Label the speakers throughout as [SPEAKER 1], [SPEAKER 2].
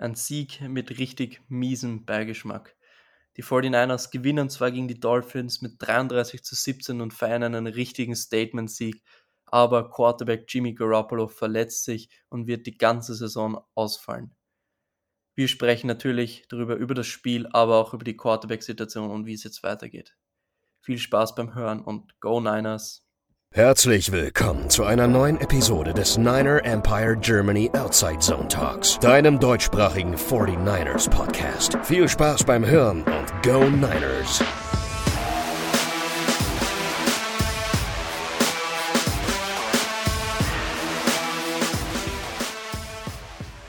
[SPEAKER 1] Ein Sieg mit richtig miesem Beigeschmack. Die 49ers gewinnen zwar gegen die Dolphins mit 33 zu 17 und feiern einen richtigen Statement-Sieg, aber Quarterback Jimmy Garoppolo verletzt sich und wird die ganze Saison ausfallen. Wir sprechen natürlich darüber, über das Spiel, aber auch über die Quarterback-Situation und wie es jetzt weitergeht. Viel Spaß beim Hören und Go Niners!
[SPEAKER 2] Herzlich willkommen zu einer neuen Episode des Niner Empire Germany Outside Zone Talks, deinem deutschsprachigen 49ers Podcast. Viel Spaß beim Hören und Go Niners!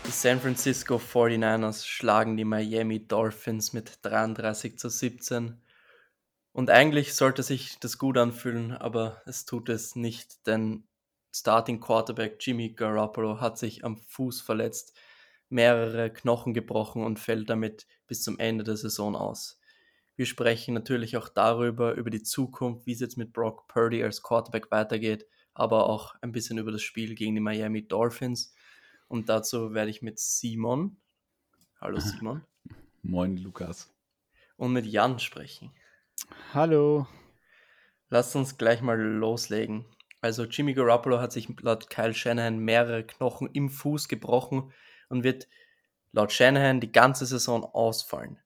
[SPEAKER 1] Die San Francisco 49ers schlagen die Miami Dolphins mit 33 zu 17 und eigentlich sollte sich das gut anfühlen, aber es tut es nicht, denn Starting Quarterback Jimmy Garoppolo hat sich am Fuß verletzt, mehrere Knochen gebrochen und fällt damit bis zum Ende der Saison aus. Wir sprechen natürlich auch darüber, über die Zukunft, wie es jetzt mit Brock Purdy als Quarterback weitergeht, aber auch ein bisschen über das Spiel gegen die Miami Dolphins. Und dazu werde ich mit Simon, hallo Simon.
[SPEAKER 3] Moin Lukas.
[SPEAKER 1] Und mit Jan sprechen.
[SPEAKER 4] Hallo.
[SPEAKER 1] Lasst uns gleich mal loslegen. Also Jimmy Garoppolo hat sich laut Kyle Shanahan mehrere Knochen im Fuß gebrochen und wird laut Shanahan die ganze Saison ausfallen.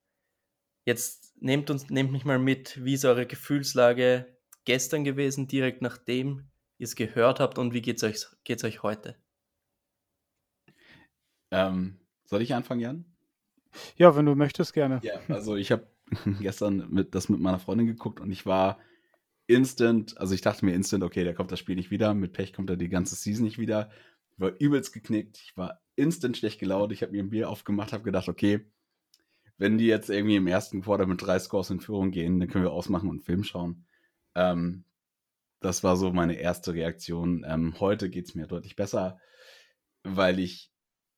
[SPEAKER 1] Jetzt nehmt uns, nehmt mich mal mit, wie ist eure Gefühlslage gestern gewesen, direkt nachdem ihr es gehört habt und wie geht es euch, geht's euch heute?
[SPEAKER 3] Ähm, soll ich anfangen, Jan?
[SPEAKER 4] Ja, wenn du möchtest, gerne.
[SPEAKER 3] Ja, also ich habe gestern mit, das mit meiner Freundin geguckt und ich war instant, also ich dachte mir instant, okay, da kommt das Spiel nicht wieder, mit Pech kommt er die ganze Season nicht wieder. Ich war übelst geknickt, ich war instant schlecht gelaunt, ich habe mir ein Bier aufgemacht, habe gedacht, okay, wenn die jetzt irgendwie im ersten Quarter mit drei Scores in Führung gehen, dann können wir ausmachen und Film schauen. Ähm, das war so meine erste Reaktion. Ähm, heute geht es mir deutlich besser, weil ich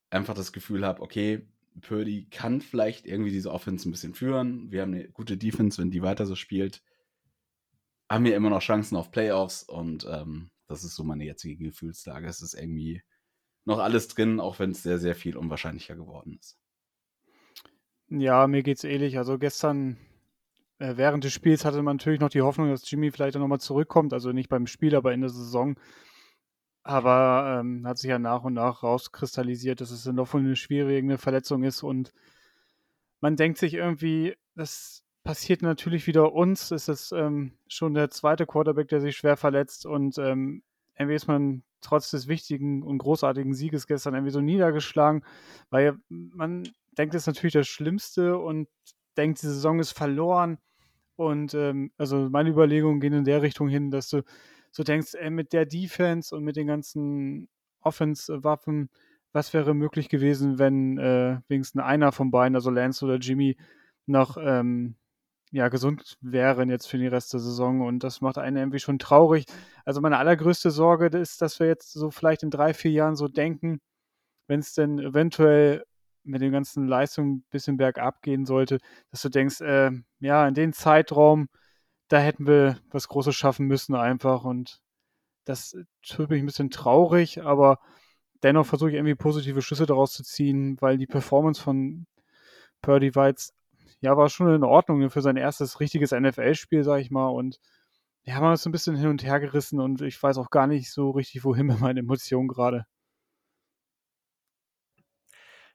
[SPEAKER 3] einfach das Gefühl habe, okay, Purdy kann vielleicht irgendwie diese Offense ein bisschen führen. Wir haben eine gute Defense, wenn die weiter so spielt. Haben wir immer noch Chancen auf Playoffs und ähm, das ist so meine jetzige Gefühlslage. Es ist irgendwie noch alles drin, auch wenn es sehr, sehr viel unwahrscheinlicher geworden ist.
[SPEAKER 4] Ja, mir geht's ähnlich. Also gestern äh, während des Spiels hatte man natürlich noch die Hoffnung, dass Jimmy vielleicht nochmal zurückkommt. Also nicht beim Spiel, aber in der Saison. Aber ähm, hat sich ja nach und nach rauskristallisiert, dass es dann doch eine schwierige Verletzung ist. Und man denkt sich irgendwie, das passiert natürlich wieder uns. Es ist ähm, schon der zweite Quarterback, der sich schwer verletzt. Und ähm, irgendwie ist man trotz des wichtigen und großartigen Sieges gestern irgendwie so niedergeschlagen, weil man denkt, es ist natürlich das Schlimmste und denkt, die Saison ist verloren. Und ähm, also meine Überlegungen gehen in der Richtung hin, dass du so denkst, ey, mit der Defense und mit den ganzen Offense-Waffen, was wäre möglich gewesen, wenn äh, wenigstens einer von beiden, also Lance oder Jimmy, noch ähm, ja, gesund wären jetzt für den Rest der Saison und das macht einen irgendwie schon traurig. Also meine allergrößte Sorge ist, dass wir jetzt so vielleicht in drei, vier Jahren so denken, wenn es denn eventuell mit den ganzen Leistungen ein bisschen bergab gehen sollte, dass du denkst, äh, ja, in den Zeitraum da hätten wir was Großes schaffen müssen einfach und das tut mich ein bisschen traurig, aber dennoch versuche ich irgendwie positive Schlüsse daraus zu ziehen, weil die Performance von Purdy jetzt, ja, war schon in Ordnung für sein erstes richtiges NFL-Spiel, sag ich mal, und man ist so ein bisschen hin und her gerissen und ich weiß auch gar nicht so richtig, wohin mit meinen Emotionen gerade.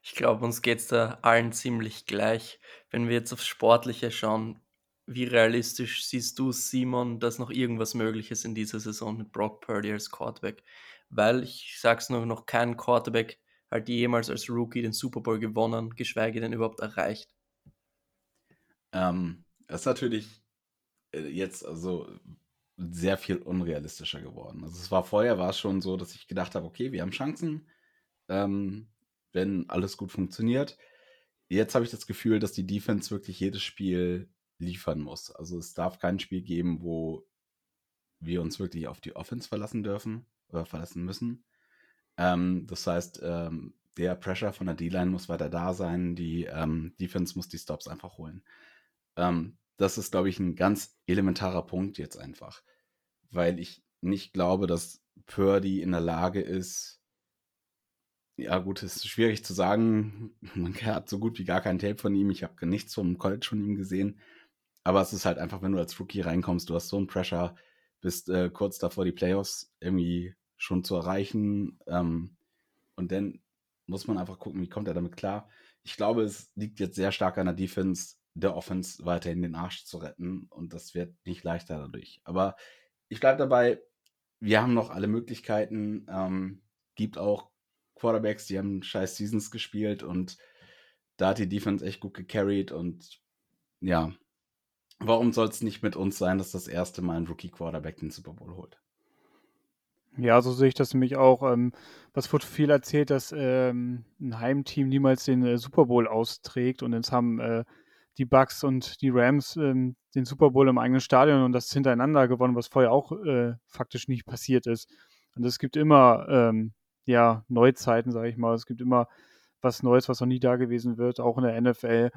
[SPEAKER 1] Ich glaube, uns geht es da allen ziemlich gleich. Wenn wir jetzt aufs Sportliche schauen, wie realistisch siehst du, Simon, dass noch irgendwas möglich ist in dieser Saison mit Brock Purdy als Quarterback? Weil ich sag's nur, noch kein Quarterback hat jemals als Rookie den Super Bowl gewonnen, geschweige denn überhaupt erreicht.
[SPEAKER 3] Ähm, das ist natürlich äh, jetzt also sehr viel unrealistischer geworden. Also es war vorher war es schon so, dass ich gedacht habe, okay, wir haben Chancen, ähm, wenn alles gut funktioniert. Jetzt habe ich das Gefühl, dass die Defense wirklich jedes Spiel liefern muss. Also es darf kein Spiel geben, wo wir uns wirklich auf die Offense verlassen dürfen oder verlassen müssen. Ähm, das heißt, ähm, der Pressure von der D-Line muss weiter da sein, die ähm, Defense muss die Stops einfach holen. Ähm, das ist, glaube ich, ein ganz elementarer Punkt jetzt einfach, weil ich nicht glaube, dass Purdy in der Lage ist, Ja, gut, es ist schwierig zu sagen. Man hat so gut wie gar kein Tape von ihm. Ich habe nichts vom College von ihm gesehen. Aber es ist halt einfach, wenn du als Rookie reinkommst, du hast so einen Pressure, bist äh, kurz davor, die Playoffs irgendwie schon zu erreichen. Ähm, und dann muss man einfach gucken, wie kommt er damit klar. Ich glaube, es liegt jetzt sehr stark an der Defense, der Offense weiterhin den Arsch zu retten. Und das wird nicht leichter dadurch. Aber ich bleibe dabei, wir haben noch alle Möglichkeiten. Ähm, gibt auch Quarterbacks, die haben scheiß Seasons gespielt und da hat die Defense echt gut gecarried und ja, warum soll es nicht mit uns sein, dass das erste Mal ein Rookie-Quarterback den Super Bowl holt?
[SPEAKER 4] Ja, so sehe ich das nämlich auch. Ähm, was wurde viel erzählt, dass ähm, ein Heimteam niemals den äh, Super Bowl austrägt und jetzt haben äh, die Bucks und die Rams ähm, den Super Bowl im eigenen Stadion und das hintereinander gewonnen, was vorher auch äh, faktisch nicht passiert ist. Und es gibt immer ähm, ja Neuzeiten, sage ich mal. Es gibt immer was Neues, was noch nie da gewesen wird, auch in der NFL.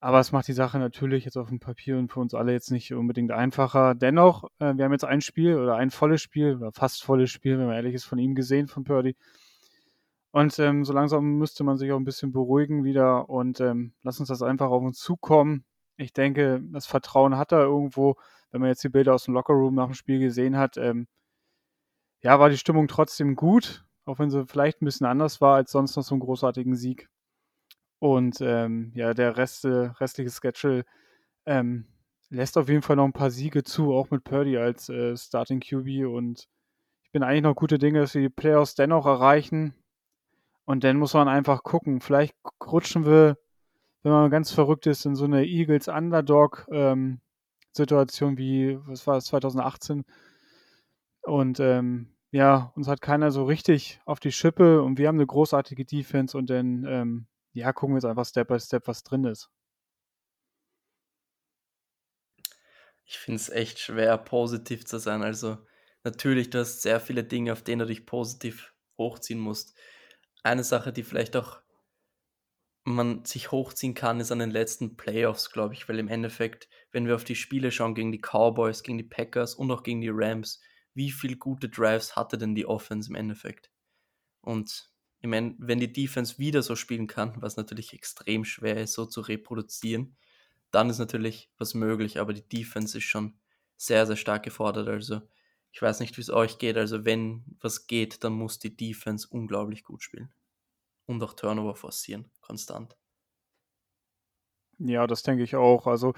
[SPEAKER 4] Aber es macht die Sache natürlich jetzt auf dem Papier und für uns alle jetzt nicht unbedingt einfacher. Dennoch, äh, wir haben jetzt ein Spiel oder ein volles Spiel oder fast volles Spiel, wenn man ehrlich ist, von ihm gesehen, von Purdy. Und ähm, so langsam müsste man sich auch ein bisschen beruhigen wieder und ähm, lass uns das einfach auf uns zukommen. Ich denke, das Vertrauen hat er irgendwo, wenn man jetzt die Bilder aus dem Lockerroom nach dem Spiel gesehen hat. Ähm, ja, war die Stimmung trotzdem gut, auch wenn sie vielleicht ein bisschen anders war als sonst noch so einen großartigen Sieg. Und ähm, ja, der Rest, restliche Schedule ähm, lässt auf jeden Fall noch ein paar Siege zu, auch mit Purdy als äh, Starting QB. Und ich bin eigentlich noch gute Dinge, dass wir die Playoffs dennoch erreichen. Und dann muss man einfach gucken. Vielleicht rutschen wir, wenn man ganz verrückt ist, in so eine Eagles Underdog-Situation ähm, wie, was war das, 2018. Und ähm, ja, uns hat keiner so richtig auf die Schippe und wir haben eine großartige Defense und dann ähm, ja, gucken wir jetzt einfach Step by Step, was drin ist.
[SPEAKER 1] Ich finde es echt schwer, positiv zu sein. Also natürlich, du hast sehr viele Dinge, auf denen du dich positiv hochziehen musst. Eine Sache, die vielleicht auch man sich hochziehen kann, ist an den letzten Playoffs, glaube ich, weil im Endeffekt, wenn wir auf die Spiele schauen gegen die Cowboys, gegen die Packers und auch gegen die Rams, wie viele gute Drives hatte denn die Offense im Endeffekt? Und ich meine, wenn die Defense wieder so spielen kann, was natürlich extrem schwer ist, so zu reproduzieren, dann ist natürlich was möglich, aber die Defense ist schon sehr, sehr stark gefordert. Also ich weiß nicht, wie es euch geht. Also wenn was geht, dann muss die Defense unglaublich gut spielen. Und auch Turnover forcieren, konstant.
[SPEAKER 4] Ja, das denke ich auch. Also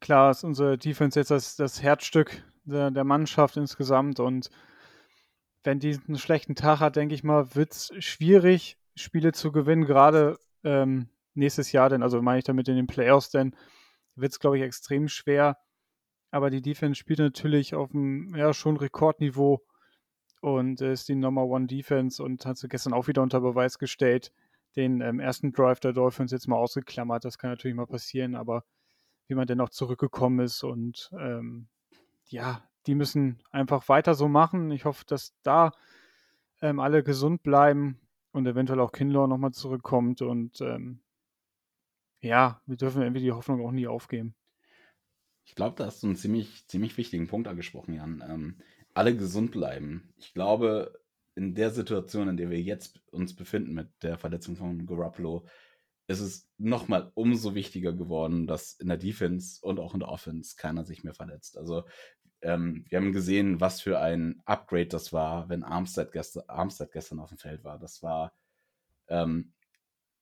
[SPEAKER 4] klar ist unsere Defense jetzt das, das Herzstück der, der Mannschaft insgesamt und wenn die einen schlechten Tag hat, denke ich mal, wird es schwierig, Spiele zu gewinnen, gerade ähm, nächstes Jahr, denn, also meine ich damit in den Playoffs, denn wird es, glaube ich, extrem schwer. Aber die Defense spielt natürlich auf einem ja, schon Rekordniveau und ist die Number One Defense und hat sie gestern auch wieder unter Beweis gestellt. Den ähm, ersten Drive der Dolphins jetzt mal ausgeklammert, das kann natürlich mal passieren, aber wie man denn auch zurückgekommen ist und ähm, ja, die müssen einfach weiter so machen. Ich hoffe, dass da ähm, alle gesund bleiben und eventuell auch Kinlaw nochmal zurückkommt. Und ähm, ja, wir dürfen irgendwie die Hoffnung auch nie aufgeben.
[SPEAKER 3] Ich glaube, da hast du einen ziemlich, ziemlich wichtigen Punkt angesprochen, Jan. Ähm, alle gesund bleiben. Ich glaube, in der Situation, in der wir jetzt uns befinden mit der Verletzung von Garoppolo, ist es nochmal umso wichtiger geworden, dass in der Defense und auch in der Offense keiner sich mehr verletzt. Also ähm, wir haben gesehen, was für ein Upgrade das war, wenn Armstead, gestern, Armstead gestern auf dem Feld war. Das war ähm,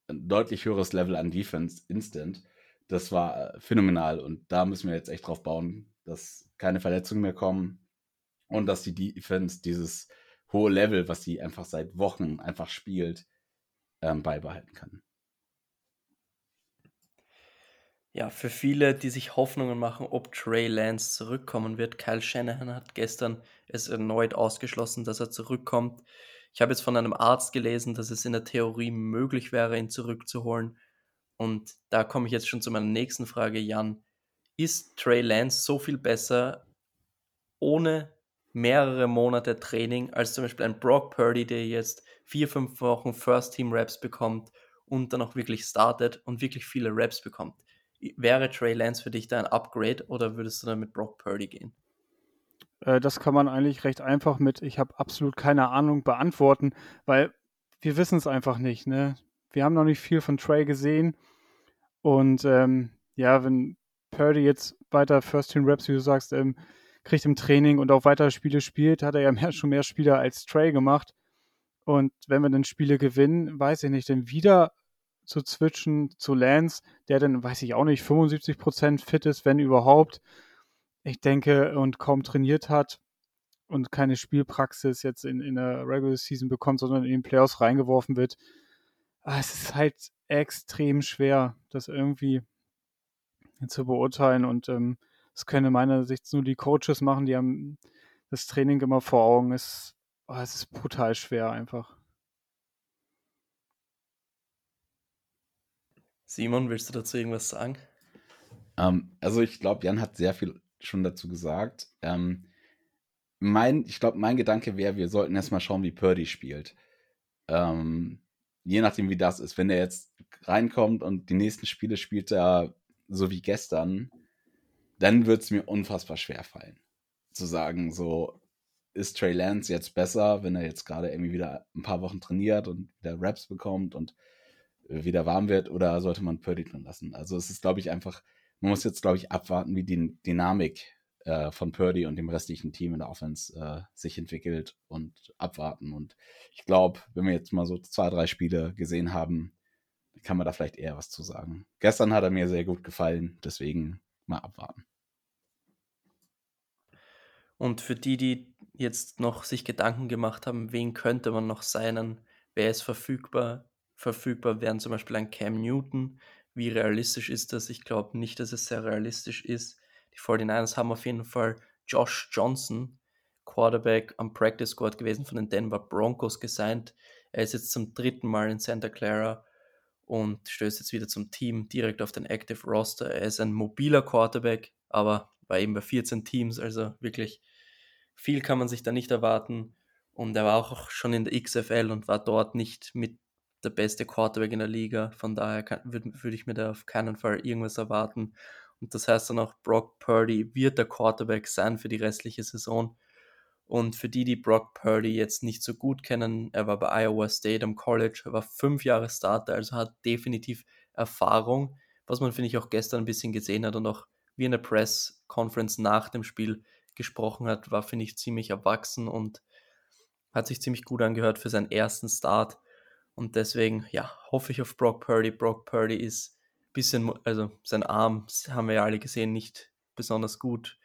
[SPEAKER 3] ein deutlich höheres Level an Defense instant. Das war äh, phänomenal und da müssen wir jetzt echt drauf bauen, dass keine Verletzungen mehr kommen und dass die Defense dieses hohe Level, was sie einfach seit Wochen einfach spielt, ähm, beibehalten kann
[SPEAKER 1] ja, für viele, die sich Hoffnungen machen, ob Trey Lance zurückkommen wird. Kyle Shanahan hat gestern es erneut ausgeschlossen, dass er zurückkommt. Ich habe jetzt von einem Arzt gelesen, dass es in der Theorie möglich wäre, ihn zurückzuholen. Und da komme ich jetzt schon zu meiner nächsten Frage, Jan. Ist Trey Lance so viel besser ohne mehrere Monate Training als zum Beispiel ein Brock Purdy, der jetzt vier, fünf Wochen First Team Raps bekommt und dann auch wirklich startet und wirklich viele Raps bekommt? Wäre Trey Lance für dich da ein Upgrade oder würdest du dann mit Brock Purdy gehen?
[SPEAKER 4] Äh, das kann man eigentlich recht einfach mit, ich habe absolut keine Ahnung, beantworten, weil wir wissen es einfach nicht, ne? Wir haben noch nicht viel von Trey gesehen. Und ähm, ja, wenn Purdy jetzt weiter First Team Raps, wie du sagst, ähm, kriegt im Training und auch weitere Spiele spielt, hat er ja mehr, schon mehr Spieler als Trey gemacht. Und wenn wir dann Spiele gewinnen, weiß ich nicht, dann wieder zu switchen zu Lance, der dann, weiß ich auch nicht, 75% fit ist, wenn überhaupt. Ich denke, und kaum trainiert hat und keine Spielpraxis jetzt in, in der Regular Season bekommt, sondern in den Playoffs reingeworfen wird. Ah, es ist halt extrem schwer, das irgendwie zu beurteilen und ähm, das können meiner Sicht nur die Coaches machen, die haben das Training immer vor Augen. Es, oh, es ist brutal schwer einfach.
[SPEAKER 1] Simon, willst du dazu irgendwas sagen?
[SPEAKER 3] Ähm, also ich glaube, Jan hat sehr viel schon dazu gesagt. Ähm, mein, ich glaube, mein Gedanke wäre, wir sollten erstmal schauen, wie Purdy spielt. Ähm, je nachdem, wie das ist. Wenn er jetzt reinkommt und die nächsten Spiele spielt er so wie gestern, dann wird es mir unfassbar schwer fallen. Zu sagen, so, ist Trey Lance jetzt besser, wenn er jetzt gerade irgendwie wieder ein paar Wochen trainiert und wieder Raps bekommt und wieder warm wird, oder sollte man Purdy drin lassen? Also es ist, glaube ich, einfach, man muss jetzt, glaube ich, abwarten, wie die Dynamik äh, von Purdy und dem restlichen Team in der Offense äh, sich entwickelt und abwarten. Und ich glaube, wenn wir jetzt mal so zwei, drei Spiele gesehen haben, kann man da vielleicht eher was zu sagen. Gestern hat er mir sehr gut gefallen, deswegen mal abwarten.
[SPEAKER 1] Und für die, die jetzt noch sich Gedanken gemacht haben, wen könnte man noch sein, wer ist verfügbar? Verfügbar wären zum Beispiel ein Cam Newton. Wie realistisch ist das? Ich glaube nicht, dass es sehr realistisch ist. Die 49ers haben auf jeden Fall Josh Johnson, Quarterback am Practice Squad gewesen von den Denver Broncos gesigned. Er ist jetzt zum dritten Mal in Santa Clara und stößt jetzt wieder zum Team direkt auf den Active Roster. Er ist ein mobiler Quarterback, aber war eben bei 14 Teams, also wirklich viel kann man sich da nicht erwarten. Und er war auch schon in der XFL und war dort nicht mit der beste Quarterback in der Liga. Von daher würde würd ich mir da auf keinen Fall irgendwas erwarten. Und das heißt dann auch, Brock Purdy wird der Quarterback sein für die restliche Saison. Und für die, die Brock Purdy jetzt nicht so gut kennen, er war bei Iowa State am College, er war fünf Jahre Starter, also hat definitiv Erfahrung, was man, finde ich, auch gestern ein bisschen gesehen hat und auch wie in der Press Conference nach dem Spiel gesprochen hat, war, finde ich, ziemlich erwachsen und hat sich ziemlich gut angehört für seinen ersten Start. Und deswegen, ja, hoffe ich auf Brock Purdy. Brock Purdy ist ein bisschen, also sein Arm, haben wir ja alle gesehen, nicht besonders gut.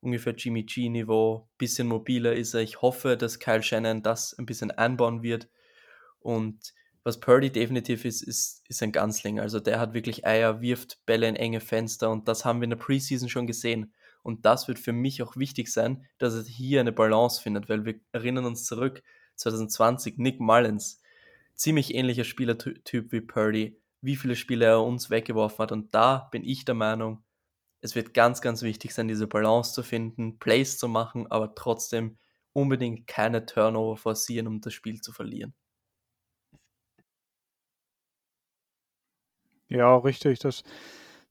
[SPEAKER 1] Ungefähr Jimmy G-Niveau, bisschen mobiler ist er. Ich hoffe, dass Kyle Shannon das ein bisschen einbauen wird. Und was Purdy definitiv ist, ist, ist ein Ganzling. Also der hat wirklich Eier, wirft Bälle in enge Fenster und das haben wir in der Preseason schon gesehen. Und das wird für mich auch wichtig sein, dass er hier eine Balance findet, weil wir erinnern uns zurück, 2020, Nick Mullins, ziemlich ähnlicher Spielertyp wie Purdy, wie viele Spiele er uns weggeworfen hat. Und da bin ich der Meinung, es wird ganz, ganz wichtig sein, diese Balance zu finden, Plays zu machen, aber trotzdem unbedingt keine Turnover forcieren, um das Spiel zu verlieren.
[SPEAKER 4] Ja, richtig. Das,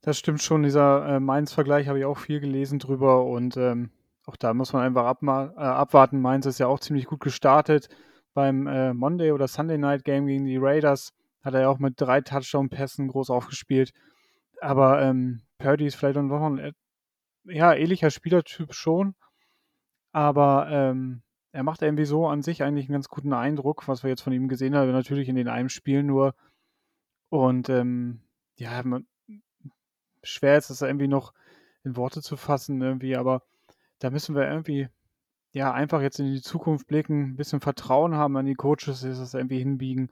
[SPEAKER 4] das stimmt schon. Dieser äh, Mainz-Vergleich habe ich auch viel gelesen drüber und ähm, auch da muss man einfach äh, abwarten. Mainz ist ja auch ziemlich gut gestartet. Beim äh, Monday oder Sunday Night Game gegen die Raiders hat er ja auch mit drei Touchdown-Pässen groß aufgespielt. Aber ähm, Purdy ist vielleicht noch ein äh, ja, ähnlicher Spielertyp schon. Aber ähm, er macht irgendwie so an sich eigentlich einen ganz guten Eindruck, was wir jetzt von ihm gesehen haben. Natürlich in den einem Spiel nur. Und ähm, ja, schwer ist es irgendwie noch in Worte zu fassen irgendwie, aber da müssen wir irgendwie ja einfach jetzt in die Zukunft blicken, ein bisschen Vertrauen haben an die Coaches, dass das irgendwie hinbiegen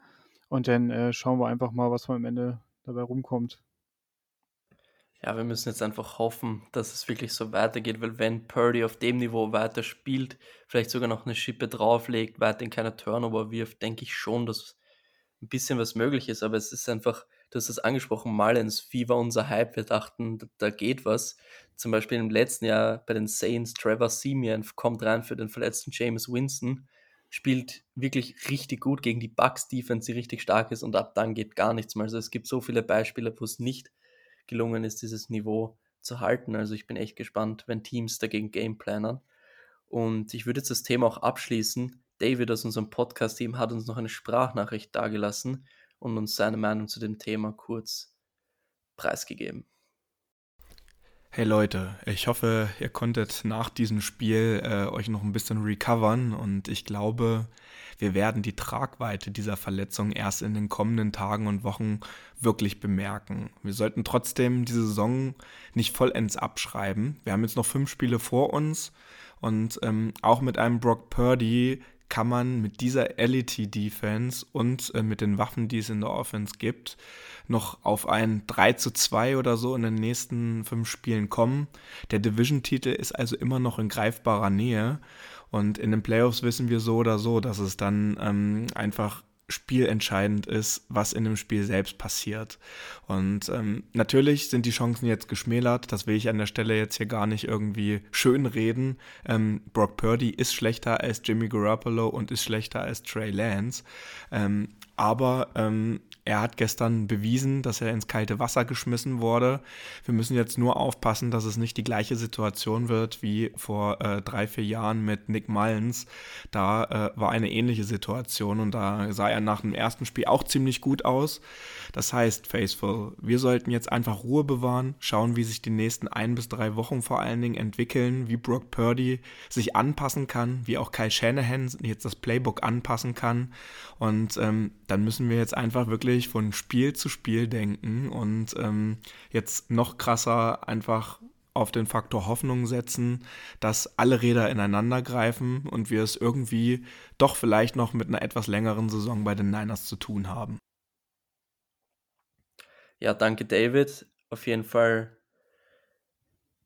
[SPEAKER 4] und dann äh, schauen wir einfach mal, was am Ende dabei rumkommt.
[SPEAKER 1] Ja, wir müssen jetzt einfach hoffen, dass es wirklich so weitergeht, weil wenn Purdy auf dem Niveau weiter spielt, vielleicht sogar noch eine Schippe drauflegt, weiterhin keine Turnover wirft, denke ich schon, dass ein bisschen was möglich ist, aber es ist einfach, du hast es angesprochen, Mullins, wie war unser Hype? Wir dachten, da geht was. Zum Beispiel im letzten Jahr bei den Saints, Trevor Simeon kommt rein für den verletzten James Winston, spielt wirklich richtig gut gegen die Bucks-Defense, die richtig stark ist und ab dann geht gar nichts mehr. Also es gibt so viele Beispiele, wo es nicht gelungen ist, dieses Niveau zu halten. Also ich bin echt gespannt, wenn Teams dagegen gameplanen. Und ich würde jetzt das Thema auch abschließen. David aus unserem Podcast-Team hat uns noch eine Sprachnachricht dargelassen und uns seine Meinung zu dem Thema kurz preisgegeben.
[SPEAKER 5] Hey Leute, ich hoffe, ihr konntet nach diesem Spiel äh, euch noch ein bisschen recovern und ich glaube, wir werden die Tragweite dieser Verletzung erst in den kommenden Tagen und Wochen wirklich bemerken. Wir sollten trotzdem die Saison nicht vollends abschreiben. Wir haben jetzt noch fünf Spiele vor uns und ähm, auch mit einem Brock Purdy kann man mit dieser LET-Defense und äh, mit den Waffen, die es in der Offense gibt, noch auf ein 3 zu 2 oder so in den nächsten fünf Spielen kommen. Der Division-Titel ist also immer noch in greifbarer Nähe. Und in den Playoffs wissen wir so oder so, dass es dann ähm, einfach spielentscheidend ist, was in dem Spiel selbst passiert. Und ähm, natürlich sind die Chancen jetzt geschmälert. Das will ich an der Stelle jetzt hier gar nicht irgendwie schön reden. Ähm, Brock Purdy ist schlechter als Jimmy Garoppolo und ist schlechter als Trey Lance. Ähm, aber ähm, er hat gestern bewiesen, dass er ins kalte Wasser geschmissen wurde. Wir müssen jetzt nur aufpassen, dass es nicht die gleiche Situation wird wie vor äh, drei, vier Jahren mit Nick Mullins. Da äh, war eine ähnliche Situation und da sah er nach dem ersten Spiel auch ziemlich gut aus. Das heißt, Faithful, wir sollten jetzt einfach Ruhe bewahren, schauen, wie sich die nächsten ein bis drei Wochen vor allen Dingen entwickeln, wie Brock Purdy sich anpassen kann, wie auch Kyle Shanahan jetzt das Playbook anpassen kann. Und ähm, dann müssen wir jetzt einfach wirklich wirklich von Spiel zu Spiel denken und ähm, jetzt noch krasser einfach auf den Faktor Hoffnung setzen, dass alle Räder ineinander greifen und wir es irgendwie doch vielleicht noch mit einer etwas längeren Saison bei den Niners zu tun haben.
[SPEAKER 1] Ja, danke David. Auf jeden Fall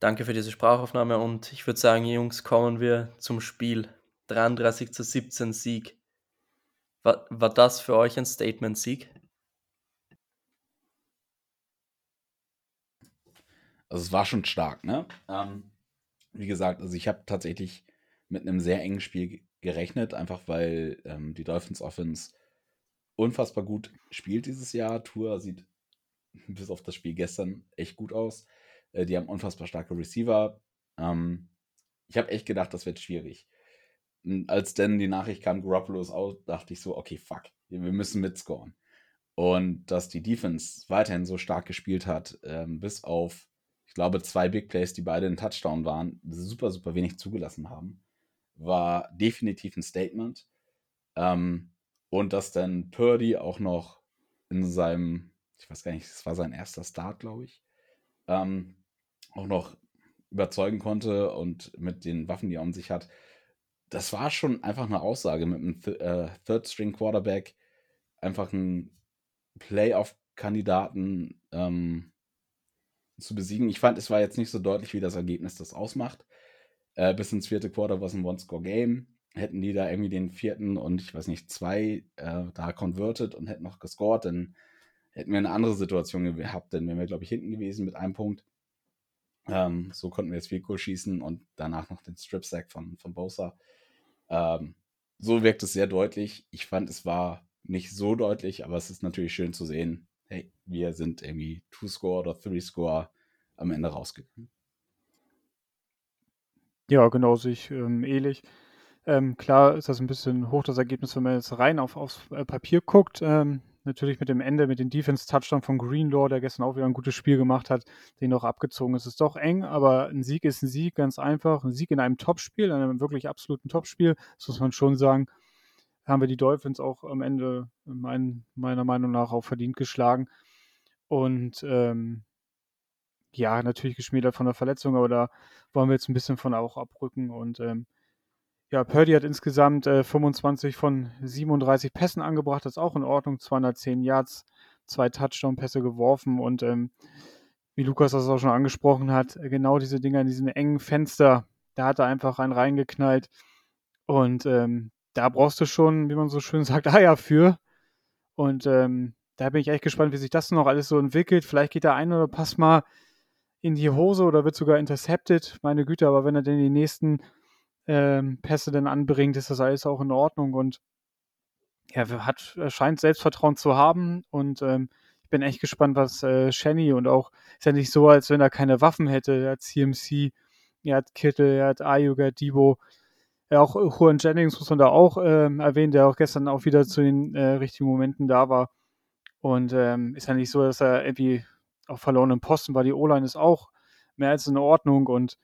[SPEAKER 1] danke für diese Sprachaufnahme und ich würde sagen, Jungs, kommen wir zum Spiel. 33 zu 17 Sieg. War, war das für euch ein Statement-Sieg?
[SPEAKER 3] Also es war schon stark, ne? Ähm, wie gesagt, also ich habe tatsächlich mit einem sehr engen Spiel gerechnet, einfach weil ähm, die Dolphins Offense unfassbar gut spielt dieses Jahr. Tour sieht bis auf das Spiel gestern echt gut aus. Äh, die haben unfassbar starke Receiver. Ähm, ich habe echt gedacht, das wird schwierig. Und als dann die Nachricht kam, Garoppolo ist out, dachte ich so, okay, fuck, wir müssen mitscoren. Und dass die Defense weiterhin so stark gespielt hat, ähm, bis auf ich glaube, zwei Big Plays, die beide ein Touchdown waren, super, super wenig zugelassen haben, war definitiv ein Statement. Ähm, und dass dann Purdy auch noch in seinem, ich weiß gar nicht, das war sein erster Start, glaube ich, ähm, auch noch überzeugen konnte und mit den Waffen, die er um sich hat, das war schon einfach eine Aussage mit einem Th äh, Third-String-Quarterback, einfach ein Playoff-Kandidaten, ähm, zu besiegen. Ich fand, es war jetzt nicht so deutlich, wie das Ergebnis das ausmacht. Äh, bis ins vierte Quarter war es ein One-Score-Game. Hätten die da irgendwie den vierten und ich weiß nicht, zwei äh, da converted und hätten noch gescored, dann hätten wir eine andere Situation gehabt, dann wären wir, glaube ich, hinten gewesen mit einem Punkt. Ähm, so konnten wir jetzt viel Goal schießen und danach noch den Strip-Sack von, von Bosa. Ähm, so wirkt es sehr deutlich. Ich fand, es war nicht so deutlich, aber es ist natürlich schön zu sehen, hey, wir sind irgendwie Two-Score oder Three-Score am Ende rausgegangen.
[SPEAKER 4] Ja, genau, sehe ich ähm, ähnlich. Ähm, klar ist das ein bisschen hoch, das Ergebnis, wenn man jetzt rein auf, aufs äh, Papier guckt. Ähm, natürlich mit dem Ende, mit dem Defense-Touchdown von Greenlaw, der gestern auch wieder ein gutes Spiel gemacht hat, den noch abgezogen ist. Ist doch eng, aber ein Sieg ist ein Sieg, ganz einfach. Ein Sieg in einem Topspiel, in einem wirklich absoluten Topspiel, das muss man schon sagen haben wir die Dolphins auch am Ende mein, meiner Meinung nach auch verdient geschlagen. Und ähm, ja, natürlich geschmälert von der Verletzung, aber da wollen wir jetzt ein bisschen von auch abrücken. Und ähm, ja, Purdy hat insgesamt äh, 25 von 37 Pässen angebracht, das ist auch in Ordnung. 210 Yards, zwei Touchdown-Pässe geworfen und ähm, wie Lukas das auch schon angesprochen hat, genau diese Dinger in diesen engen Fenster, da hat er einfach einen reingeknallt. Und ähm, da brauchst du schon, wie man so schön sagt, Eier für. Und ähm, da bin ich echt gespannt, wie sich das noch alles so entwickelt. Vielleicht geht der ein oder Pass mal in die Hose oder wird sogar intercepted. Meine Güte, aber wenn er denn die nächsten ähm, Pässe dann anbringt, ist das alles auch in Ordnung. Und ja, hat, scheint Selbstvertrauen zu haben. Und ähm, ich bin echt gespannt, was äh, Shenny und auch ist ja nicht so, als wenn er keine Waffen hätte. Er hat CMC, er hat Kittel, er hat Ayuga, Debo Ja, auch Juan Jennings muss man da auch ähm, erwähnen, der auch gestern auch wieder zu den äh, richtigen Momenten da war. Und ähm, ist ja nicht so, dass er irgendwie auf verlorenen Posten war. Die O-Line ist auch mehr als in Ordnung und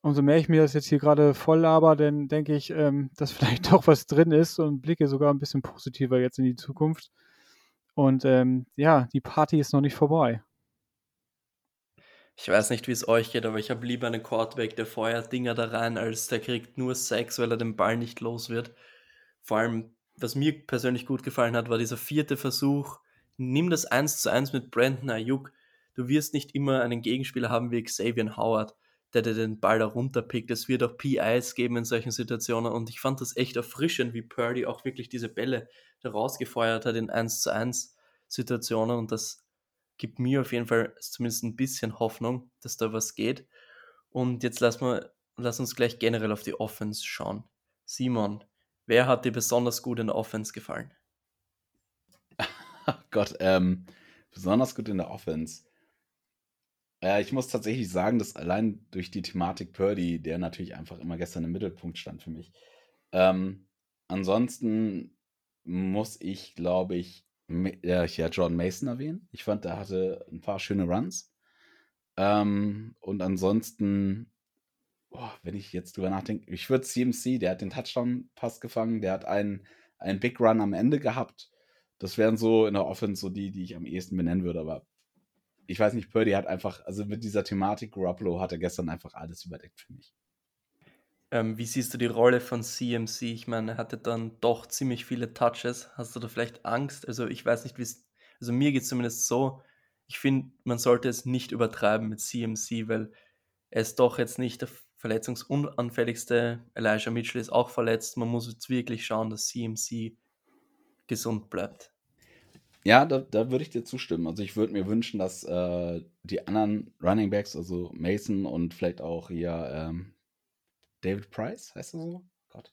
[SPEAKER 4] umso mehr ich mir das jetzt hier gerade voll laber, dann denke ich, ähm, dass vielleicht doch was drin ist und blicke sogar ein bisschen positiver jetzt in die Zukunft. Und ähm, ja, die Party ist noch nicht vorbei.
[SPEAKER 1] Ich weiß nicht, wie es euch geht, aber ich habe lieber einen Quarterback, der feuert Dinger da rein, als der kriegt nur Sex, weil er den Ball nicht los wird. Vor allem, was mir persönlich gut gefallen hat, war dieser vierte Versuch. Nimm das 1 zu 1 mit Brandon Ayuk. Du wirst nicht immer einen Gegenspieler haben wie Xavier Howard, der dir den Ball da runterpickt. Es wird auch PIs geben in solchen Situationen und ich fand das echt erfrischend, wie Purdy auch wirklich diese Bälle da rausgefeuert hat in 1 zu 1 Situationen und das gibt mir auf jeden Fall zumindest ein bisschen Hoffnung, dass da was geht. Und jetzt lass, mal, lass uns gleich generell auf die Offense schauen. Simon, wer hat dir besonders gut in der Offense gefallen?
[SPEAKER 3] Gott, ähm, besonders gut in der Offense. Äh, ich muss tatsächlich sagen, dass allein durch die Thematik Purdy, der natürlich einfach immer gestern im Mittelpunkt stand für mich. Ähm, ansonsten muss ich, glaube ich, ja, ich ja John Mason erwähnen. Ich fand, der hatte ein paar schöne Runs. Ähm, und ansonsten, boah, wenn ich jetzt drüber nachdenke, ich würde CMC, der hat den Touchdown-Pass gefangen, der hat einen, einen Big Run am Ende gehabt. Das wären so in der Offense so die, die ich am ehesten benennen würde, aber ich weiß nicht, Purdy hat einfach, also mit dieser Thematik Garoppolo hat er gestern einfach alles überdeckt für mich.
[SPEAKER 1] Ähm, wie siehst du die Rolle von CMC? Ich meine, er hatte dann doch ziemlich viele Touches. Hast du da vielleicht Angst? Also ich weiß nicht, wie es, also mir geht es zumindest so, ich finde, man sollte es nicht übertreiben mit CMC, weil er ist doch jetzt nicht der verletzungsunanfälligste. Elijah Mitchell ist auch verletzt. Man muss jetzt wirklich schauen, dass CMC gesund bleibt.
[SPEAKER 3] Ja, da, da würde ich dir zustimmen. Also ich würde mir wünschen, dass äh, die anderen Running Backs, also Mason und vielleicht auch hier ähm, David Price, heißt er so? Gott,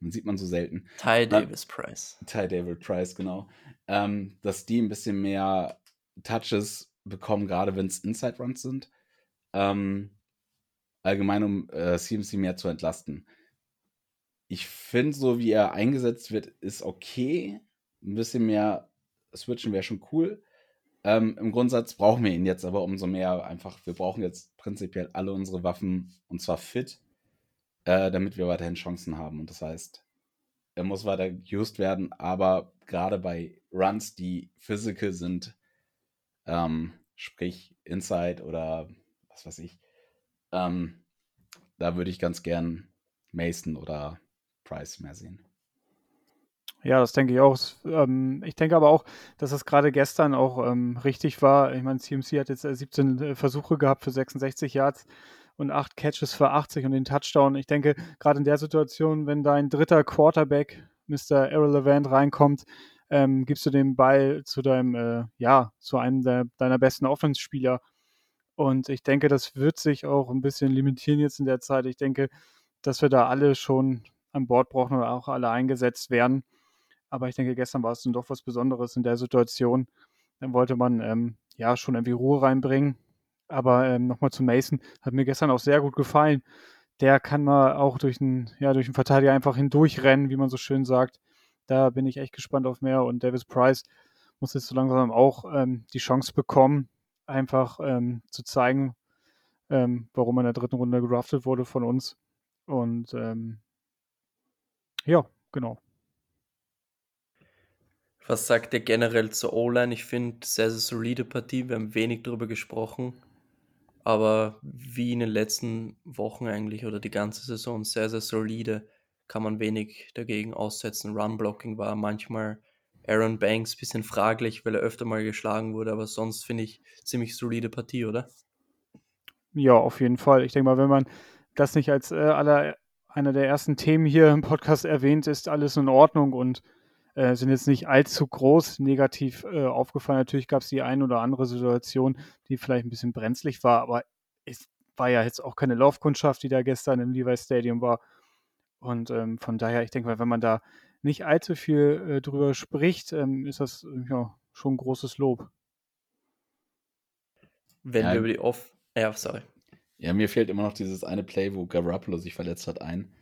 [SPEAKER 3] den sieht man so selten.
[SPEAKER 1] Ty Davis Price.
[SPEAKER 3] Ty David Price, genau. Ähm, dass die ein bisschen mehr Touches bekommen, gerade wenn es Inside Runs sind. Ähm, allgemein, um äh, CMC mehr zu entlasten. Ich finde, so wie er eingesetzt wird, ist okay. Ein bisschen mehr switchen wäre schon cool. Ähm, Im Grundsatz brauchen wir ihn jetzt aber umso mehr einfach. Wir brauchen jetzt prinzipiell alle unsere Waffen und zwar fit äh, damit wir weiterhin Chancen haben. Und das heißt, er muss weiter used werden, aber gerade bei Runs, die physical sind, ähm, sprich Inside oder was weiß ich, ähm, da würde ich ganz gern Mason oder Price mehr sehen.
[SPEAKER 4] Ja, das denke ich auch. Ähm, ich denke aber auch, dass es gerade gestern auch ähm, richtig war. Ich meine, CMC hat jetzt 17 äh, Versuche gehabt für 66 Yards und acht Catches für 80 und den Touchdown. Ich denke, gerade in der Situation, wenn dein dritter Quarterback, Mr. Irrelevant, reinkommt, ähm, gibst du den Ball zu deinem, äh, ja, zu einem der, deiner besten Offense-Spieler. Und ich denke, das wird sich auch ein bisschen limitieren jetzt in der Zeit. Ich denke, dass wir da alle schon an Bord brauchen oder auch alle eingesetzt werden. Aber ich denke, gestern war es dann doch was Besonderes in der Situation. Dann wollte man ähm, ja schon irgendwie Ruhe reinbringen. Aber ähm, nochmal zu Mason, hat mir gestern auch sehr gut gefallen. Der kann mal auch durch einen, ja, durch einen Verteidiger einfach hindurchrennen, wie man so schön sagt. Da bin ich echt gespannt auf mehr. Und Davis Price muss jetzt so langsam auch ähm, die Chance bekommen, einfach ähm, zu zeigen, ähm, warum er in der dritten Runde gedraftet wurde von uns. Und ähm, ja, genau.
[SPEAKER 1] Was sagt ihr generell zur O-Line? Ich finde, sehr, sehr solide Partie. Wir haben wenig darüber gesprochen aber wie in den letzten Wochen eigentlich oder die ganze Saison sehr, sehr solide, kann man wenig dagegen aussetzen. Run-Blocking war manchmal Aaron Banks ein bisschen fraglich, weil er öfter mal geschlagen wurde, aber sonst finde ich ziemlich solide Partie, oder?
[SPEAKER 4] Ja, auf jeden Fall. Ich denke mal, wenn man das nicht als äh, aller, einer der ersten Themen hier im Podcast erwähnt, ist alles in Ordnung und äh, sind jetzt nicht allzu groß negativ äh, aufgefallen. Natürlich gab es die ein oder andere Situation, die vielleicht ein bisschen brenzlig war, aber es war ja jetzt auch keine Laufkundschaft, die da gestern im Levi Stadium war. Und ähm, von daher, ich denke mal, wenn man da nicht allzu viel äh, drüber spricht, ähm, ist das ja schon ein großes Lob.
[SPEAKER 1] Wenn ja, wir über die Off. Ja, sorry.
[SPEAKER 3] Ja, mir fehlt immer noch dieses eine Play, wo Garoppolo sich verletzt hat, ein.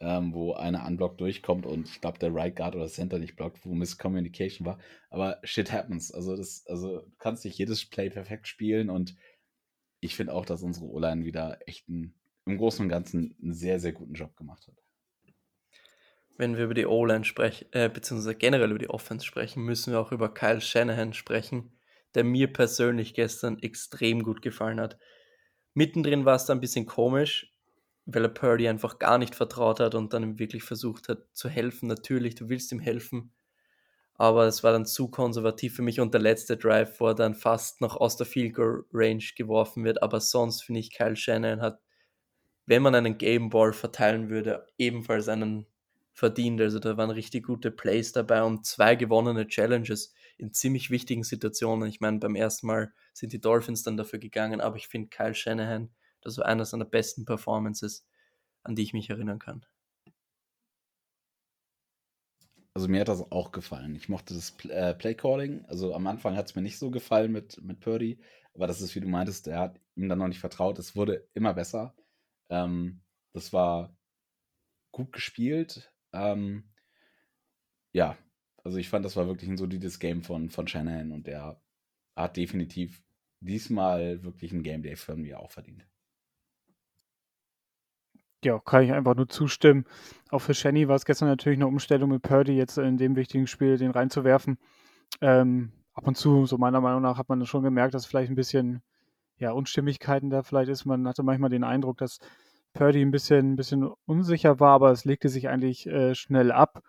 [SPEAKER 3] Ähm, wo einer unblocked durchkommt und ich glaube, der Right Guard oder Center nicht blockt, wo Miscommunication war. Aber shit happens. Also, das, also du kannst nicht jedes Play perfekt spielen und ich finde auch, dass unsere O-Line wieder echt einen, im Großen und Ganzen einen sehr, sehr guten Job gemacht hat.
[SPEAKER 1] Wenn wir über die O-Line sprechen, äh, beziehungsweise generell über die Offense sprechen, müssen wir auch über Kyle Shanahan sprechen, der mir persönlich gestern extrem gut gefallen hat. Mittendrin war es da ein bisschen komisch, weil er Purdy einfach gar nicht vertraut hat und dann wirklich versucht hat zu helfen. Natürlich, du willst ihm helfen, aber es war dann zu konservativ für mich und der letzte Drive, wo er dann fast noch aus der Field Goal Range geworfen wird. Aber sonst finde ich, Kyle Shannon hat, wenn man einen Game Ball verteilen würde, ebenfalls einen verdient. Also da waren richtig gute Plays dabei und zwei gewonnene Challenges in ziemlich wichtigen Situationen. Ich meine, beim ersten Mal sind die Dolphins dann dafür gegangen, aber ich finde Kyle Shanahan das war einer seiner besten Performances, an die ich mich erinnern kann.
[SPEAKER 3] Also mir hat das auch gefallen. Ich mochte das äh, Playcalling. Also am Anfang hat es mir nicht so gefallen mit, mit Purdy, aber das ist, wie du meintest, er hat ihm dann noch nicht vertraut. Es wurde immer besser. Ähm, das war gut gespielt. Ähm, ja, also ich fand, das war wirklich ein solides Game von, von Shanahan und er hat definitiv diesmal wirklich ein Game Day für mich auch verdient.
[SPEAKER 4] Ja, kann ich einfach nur zustimmen. Auch für Shenny war es gestern natürlich eine Umstellung mit Purdy jetzt in dem wichtigen Spiel den reinzuwerfen. Ähm, ab und zu, so meiner Meinung nach, hat man schon gemerkt, dass vielleicht ein bisschen ja, Unstimmigkeiten da vielleicht ist. Man hatte manchmal den Eindruck, dass Purdy ein bisschen, ein bisschen unsicher war, aber es legte sich eigentlich äh, schnell ab.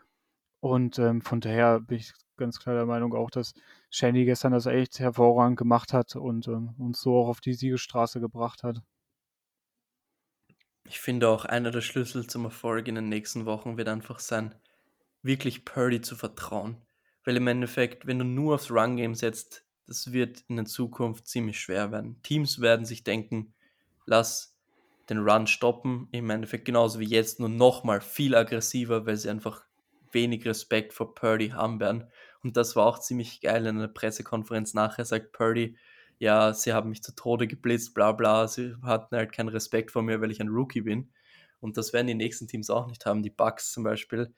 [SPEAKER 4] Und ähm, von daher bin ich ganz klar der Meinung auch, dass Shandy gestern das echt hervorragend gemacht hat und ähm, uns so auch auf die Siegesstraße gebracht hat.
[SPEAKER 1] Ich finde auch einer der Schlüssel zum Erfolg in den nächsten Wochen wird einfach sein, wirklich Purdy zu vertrauen. Weil im Endeffekt, wenn du nur aufs Run-Game setzt, das wird in der Zukunft ziemlich schwer werden. Teams werden sich denken, lass den Run stoppen. Im Endeffekt genauso wie jetzt, nur nochmal viel aggressiver, weil sie einfach wenig Respekt vor Purdy haben werden. Und das war auch ziemlich geil in der Pressekonferenz nachher, sagt Purdy, ja, sie haben mich zu Tode geblitzt, bla bla, sie hatten halt keinen Respekt vor mir, weil ich ein Rookie bin. Und das werden die nächsten Teams auch nicht haben. Die Bucks zum Beispiel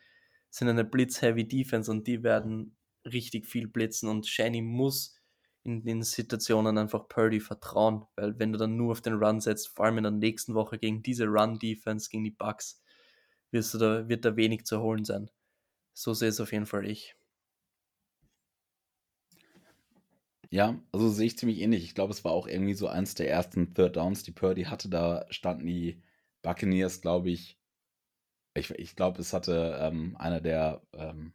[SPEAKER 1] sind eine blitz-heavy Defense und die werden richtig viel blitzen und Shani muss in den Situationen einfach Purdy vertrauen, weil wenn du dann nur auf den Run setzt, vor allem in der nächsten Woche gegen diese Run-Defense, gegen die Bucks, wirst du da, wird da wenig zu holen sein. So sehe es auf jeden Fall ich.
[SPEAKER 3] Ja, also sehe ich ziemlich ähnlich. Ich glaube, es war auch irgendwie so eins der ersten Third Downs, die Purdy hatte. Da standen die Buccaneers, glaube ich. Ich, ich glaube, es hatte ähm, einer der, ähm,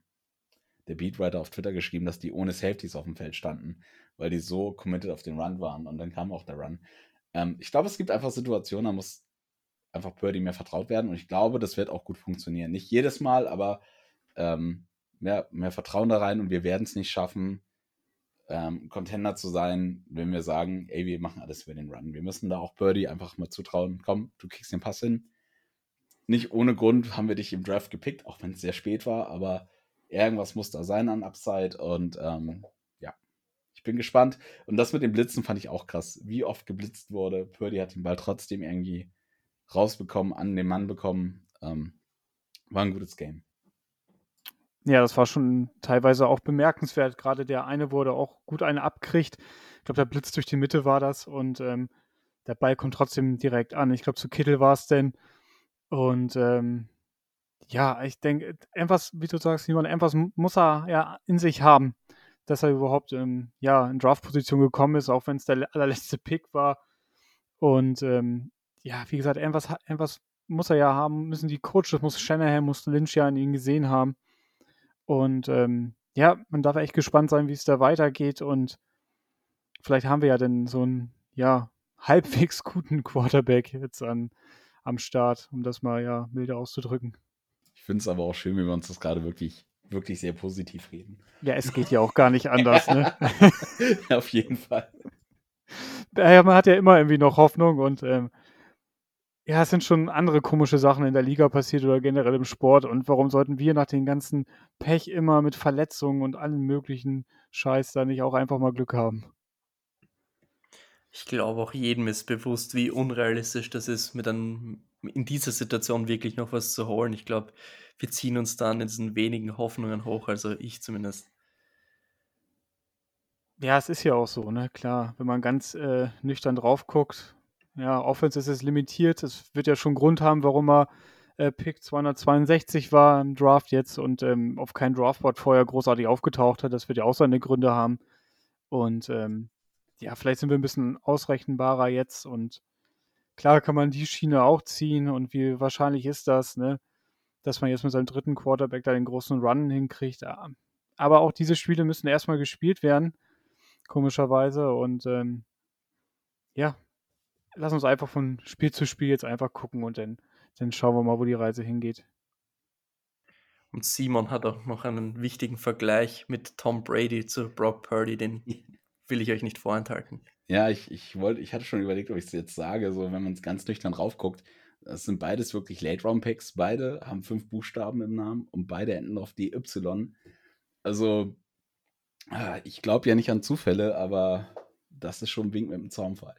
[SPEAKER 3] der Beatwriter auf Twitter geschrieben, dass die ohne Safeties auf dem Feld standen, weil die so committed auf den Run waren. Und dann kam auch der Run. Ähm, ich glaube, es gibt einfach Situationen, da muss einfach Purdy mehr vertraut werden. Und ich glaube, das wird auch gut funktionieren. Nicht jedes Mal, aber ähm, mehr, mehr Vertrauen da rein und wir werden es nicht schaffen, ähm, Contender zu sein, wenn wir sagen, ey, wir machen alles für den Run. Wir müssen da auch Birdie einfach mal zutrauen, komm, du kriegst den Pass hin. Nicht ohne Grund haben wir dich im Draft gepickt, auch wenn es sehr spät war, aber irgendwas muss da sein an Upside und ähm, ja, ich bin gespannt. Und das mit dem Blitzen fand ich auch krass, wie oft geblitzt wurde. Purdy hat den Ball trotzdem irgendwie rausbekommen, an den Mann bekommen. Ähm, war ein gutes Game.
[SPEAKER 4] Ja, das war schon teilweise auch bemerkenswert. Gerade der eine wurde auch gut eine abkriegt. Ich glaube, der Blitz durch die Mitte war das und ähm, der Ball kommt trotzdem direkt an. Ich glaube, zu Kittel war es denn. Und ähm, ja, ich denke, etwas, wie du sagst, Simon, etwas muss er ja in sich haben, dass er überhaupt ähm, ja, in Draft-Position gekommen ist, auch wenn es der allerletzte Pick war. Und ähm, ja, wie gesagt, irgendwas, irgendwas muss er ja haben, müssen die Coaches, muss Shanahan, muss Lynch ja in ihn gesehen haben. Und ähm, ja, man darf echt gespannt sein, wie es da weitergeht. Und vielleicht haben wir ja dann so einen, ja, halbwegs guten Quarterback jetzt an, am Start, um das mal ja milde auszudrücken.
[SPEAKER 3] Ich finde es aber auch schön, wenn wir uns das gerade wirklich, wirklich sehr positiv reden.
[SPEAKER 4] Ja, es geht ja auch gar nicht anders, ne?
[SPEAKER 3] Auf jeden Fall.
[SPEAKER 4] Ja, man hat ja immer irgendwie noch Hoffnung und ähm, ja, es sind schon andere komische Sachen in der Liga passiert oder generell im Sport. Und warum sollten wir nach dem ganzen Pech immer mit Verletzungen und allen möglichen Scheiß da nicht auch einfach mal Glück haben?
[SPEAKER 1] Ich glaube, auch jedem ist bewusst, wie unrealistisch das ist, mit einem in dieser Situation wirklich noch was zu holen. Ich glaube, wir ziehen uns dann in diesen wenigen Hoffnungen hoch, also ich zumindest.
[SPEAKER 4] Ja, es ist ja auch so, ne? Klar, wenn man ganz äh, nüchtern drauf guckt, ja, Offense ist es limitiert. Es wird ja schon Grund haben, warum er äh, Pick 262 war im Draft jetzt und ähm, auf kein Draftboard vorher großartig aufgetaucht hat. Das wird ja auch seine Gründe haben. Und ähm, ja, vielleicht sind wir ein bisschen ausrechenbarer jetzt und klar kann man die Schiene auch ziehen und wie wahrscheinlich ist das, ne? Dass man jetzt mit seinem dritten Quarterback da den großen Run hinkriegt. Aber auch diese Spiele müssen erstmal gespielt werden komischerweise. Und ähm, ja, lass uns einfach von Spiel zu Spiel jetzt einfach gucken und dann, dann schauen wir mal, wo die Reise hingeht.
[SPEAKER 1] Und Simon hat auch noch einen wichtigen Vergleich mit Tom Brady zu Brock Purdy, den will ich euch nicht vorenthalten.
[SPEAKER 3] Ja, ich, ich wollte, ich hatte schon überlegt, ob ich es jetzt sage, so wenn man es ganz nüchtern drauf guckt. Das sind beides wirklich Late-Round-Picks. Beide haben fünf Buchstaben im Namen und beide enden auf die Y. Also Ah, ich glaube ja nicht an Zufälle, aber das ist schon ein Wink mit dem Zaunfall.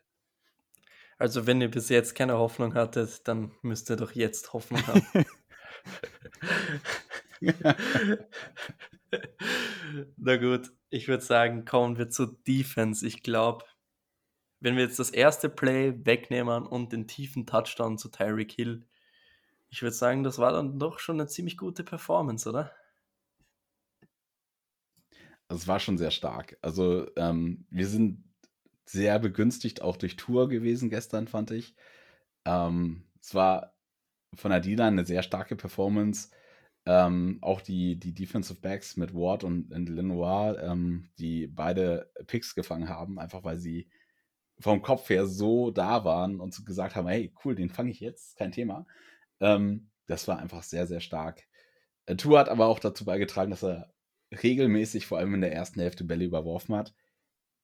[SPEAKER 1] Also, wenn ihr bis jetzt keine Hoffnung hattet, dann müsst ihr doch jetzt Hoffnung haben. Na gut, ich würde sagen, kommen wir zur Defense. Ich glaube, wenn wir jetzt das erste Play wegnehmen und den tiefen Touchdown zu Tyreek Hill, ich würde sagen, das war dann doch schon eine ziemlich gute Performance, oder?
[SPEAKER 3] Es war schon sehr stark. Also ähm, wir sind sehr begünstigt auch durch Tour gewesen gestern, fand ich. Ähm, es war von D-Line eine sehr starke Performance. Ähm, auch die, die Defensive Backs mit Ward und, und Lenoir, ähm, die beide Picks gefangen haben, einfach weil sie vom Kopf her so da waren und gesagt haben, hey, cool, den fange ich jetzt, kein Thema. Ähm, das war einfach sehr, sehr stark. Äh, Tour hat aber auch dazu beigetragen, dass er regelmäßig, vor allem in der ersten Hälfte, Bälle überworfen hat.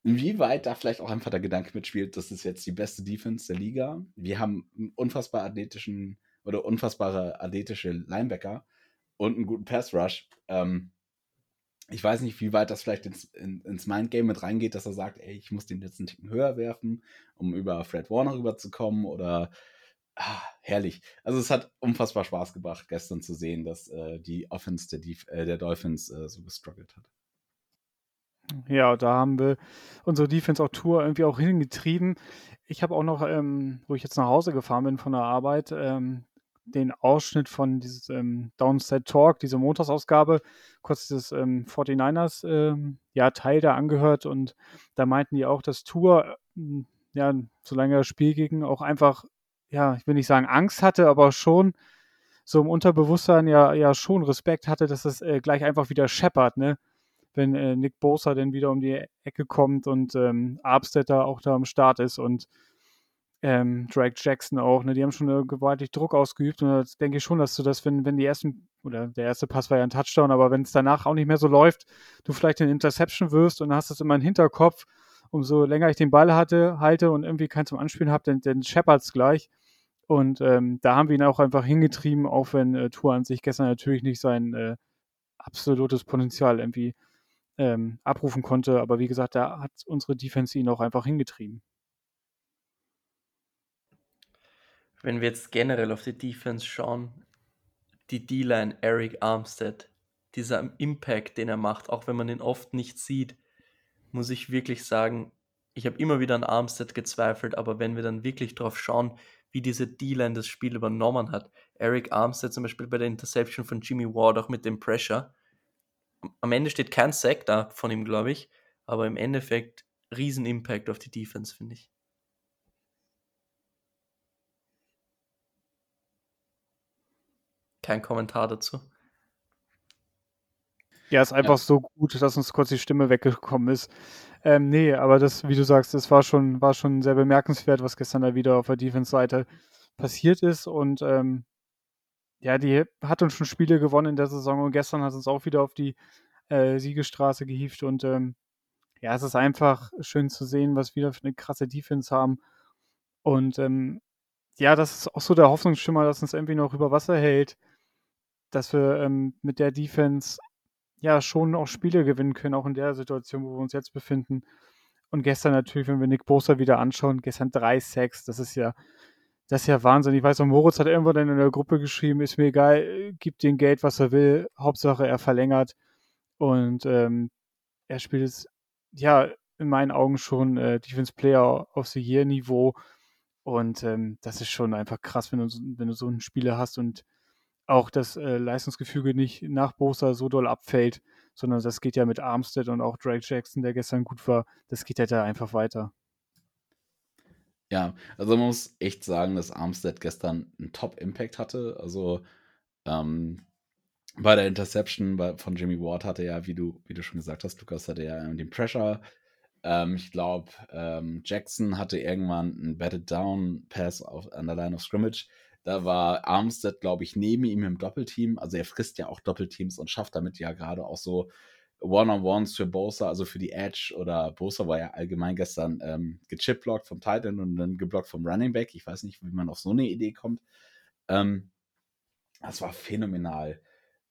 [SPEAKER 3] Inwieweit da vielleicht auch einfach der Gedanke mitspielt, das ist jetzt die beste Defense der Liga. Wir haben einen unfassbar athletischen oder unfassbare athletische Linebacker und einen guten Pass Rush. Ähm, ich weiß nicht, wie weit das vielleicht ins, in, ins Mindgame mit reingeht, dass er sagt, ey, ich muss den jetzt einen Ticken höher werfen, um über Fred Warner rüberzukommen oder ah, herrlich. Also es hat unfassbar Spaß gemacht, gestern zu sehen, dass äh, die Offense der, Def äh, der Dolphins äh, so gestruggelt hat.
[SPEAKER 4] Ja, da haben wir unsere Defense auch Tour irgendwie auch hingetrieben. Ich habe auch noch, ähm, wo ich jetzt nach Hause gefahren bin von der Arbeit, ähm, den Ausschnitt von dieses ähm, Downside Talk, diese Montagsausgabe, kurz dieses ähm, 49ers ähm, ja, Teil da angehört und da meinten die auch, dass Tour, äh, ja, solange das Spiel ging, auch einfach ja, ich will nicht sagen Angst hatte, aber schon so im Unterbewusstsein ja, ja schon Respekt hatte, dass es äh, gleich einfach wieder scheppert, ne? Wenn äh, Nick Bosa dann wieder um die Ecke kommt und ähm, Armstetter auch da am Start ist und ähm, Drake Jackson auch, ne? Die haben schon äh, gewaltig Druck ausgeübt und da denke ich schon, dass du das, wenn, wenn die ersten, oder der erste Pass war ja ein Touchdown, aber wenn es danach auch nicht mehr so läuft, du vielleicht eine Interception wirst und hast es immer im Hinterkopf, umso länger ich den Ball hatte, halte und irgendwie keinen zum Anspielen habe, dann, dann es gleich. Und ähm, da haben wir ihn auch einfach hingetrieben, auch wenn äh, Tour an sich gestern natürlich nicht sein äh, absolutes Potenzial irgendwie ähm, abrufen konnte. Aber wie gesagt, da hat unsere Defense ihn auch einfach hingetrieben.
[SPEAKER 1] Wenn wir jetzt generell auf die Defense schauen, die D-Line Eric Armstead, dieser Impact, den er macht, auch wenn man ihn oft nicht sieht, muss ich wirklich sagen, ich habe immer wieder an Armstead gezweifelt, aber wenn wir dann wirklich drauf schauen, wie diese D-Line das Spiel übernommen hat. Eric Armstead zum Beispiel bei der Interception von Jimmy Ward auch mit dem Pressure. Am Ende steht kein Sack da von ihm, glaube ich, aber im Endeffekt riesen Impact auf die Defense, finde ich. Kein Kommentar dazu.
[SPEAKER 4] Ja, ist einfach ja. so gut, dass uns kurz die Stimme weggekommen ist. Ähm, nee, aber das, wie du sagst, das war schon, war schon sehr bemerkenswert, was gestern da wieder auf der Defense-Seite passiert ist. Und ähm, ja, die hat uns schon Spiele gewonnen in der Saison und gestern hat uns auch wieder auf die äh, Siegestraße gehievt. Und ähm, ja, es ist einfach schön zu sehen, was wir für eine krasse Defense haben. Und ähm, ja, das ist auch so der Hoffnungsschimmer, dass uns irgendwie noch über Wasser hält, dass wir ähm, mit der Defense ja schon auch Spiele gewinnen können, auch in der Situation, wo wir uns jetzt befinden. Und gestern natürlich, wenn wir Nick Bosa wieder anschauen, gestern drei Sacks, das ist ja, das ist ja Wahnsinn. Ich weiß noch, Moritz hat irgendwann in der Gruppe geschrieben, ist mir egal, gibt dem Geld, was er will. Hauptsache, er verlängert. Und ähm, er spielt es, ja, in meinen Augen schon äh, Defense Player of the Year Niveau. Und ähm, das ist schon einfach krass, wenn du, wenn du so einen Spieler hast und auch das äh, Leistungsgefüge nicht nach Bosa so doll abfällt, sondern das geht ja mit Armstead und auch Drake Jackson, der gestern gut war, das geht ja da einfach weiter.
[SPEAKER 3] Ja, also man muss echt sagen, dass Armstead gestern einen Top-Impact hatte. Also ähm, bei der Interception von Jimmy Ward hatte er, wie du, wie du schon gesagt hast, Lukas, hatte er den Pressure. Ähm, ich glaube, ähm, Jackson hatte irgendwann einen Batted Down Pass auf, an der Line of Scrimmage. Da war Armstead, glaube ich, neben ihm im Doppelteam. Also er frisst ja auch Doppelteams und schafft damit ja gerade auch so One-on-Ones für Bosa, also für die Edge oder Bosa war ja allgemein gestern ähm, gechipblockt vom Titan und dann geblockt vom Running Back. Ich weiß nicht, wie man auf so eine Idee kommt. Ähm, das war phänomenal.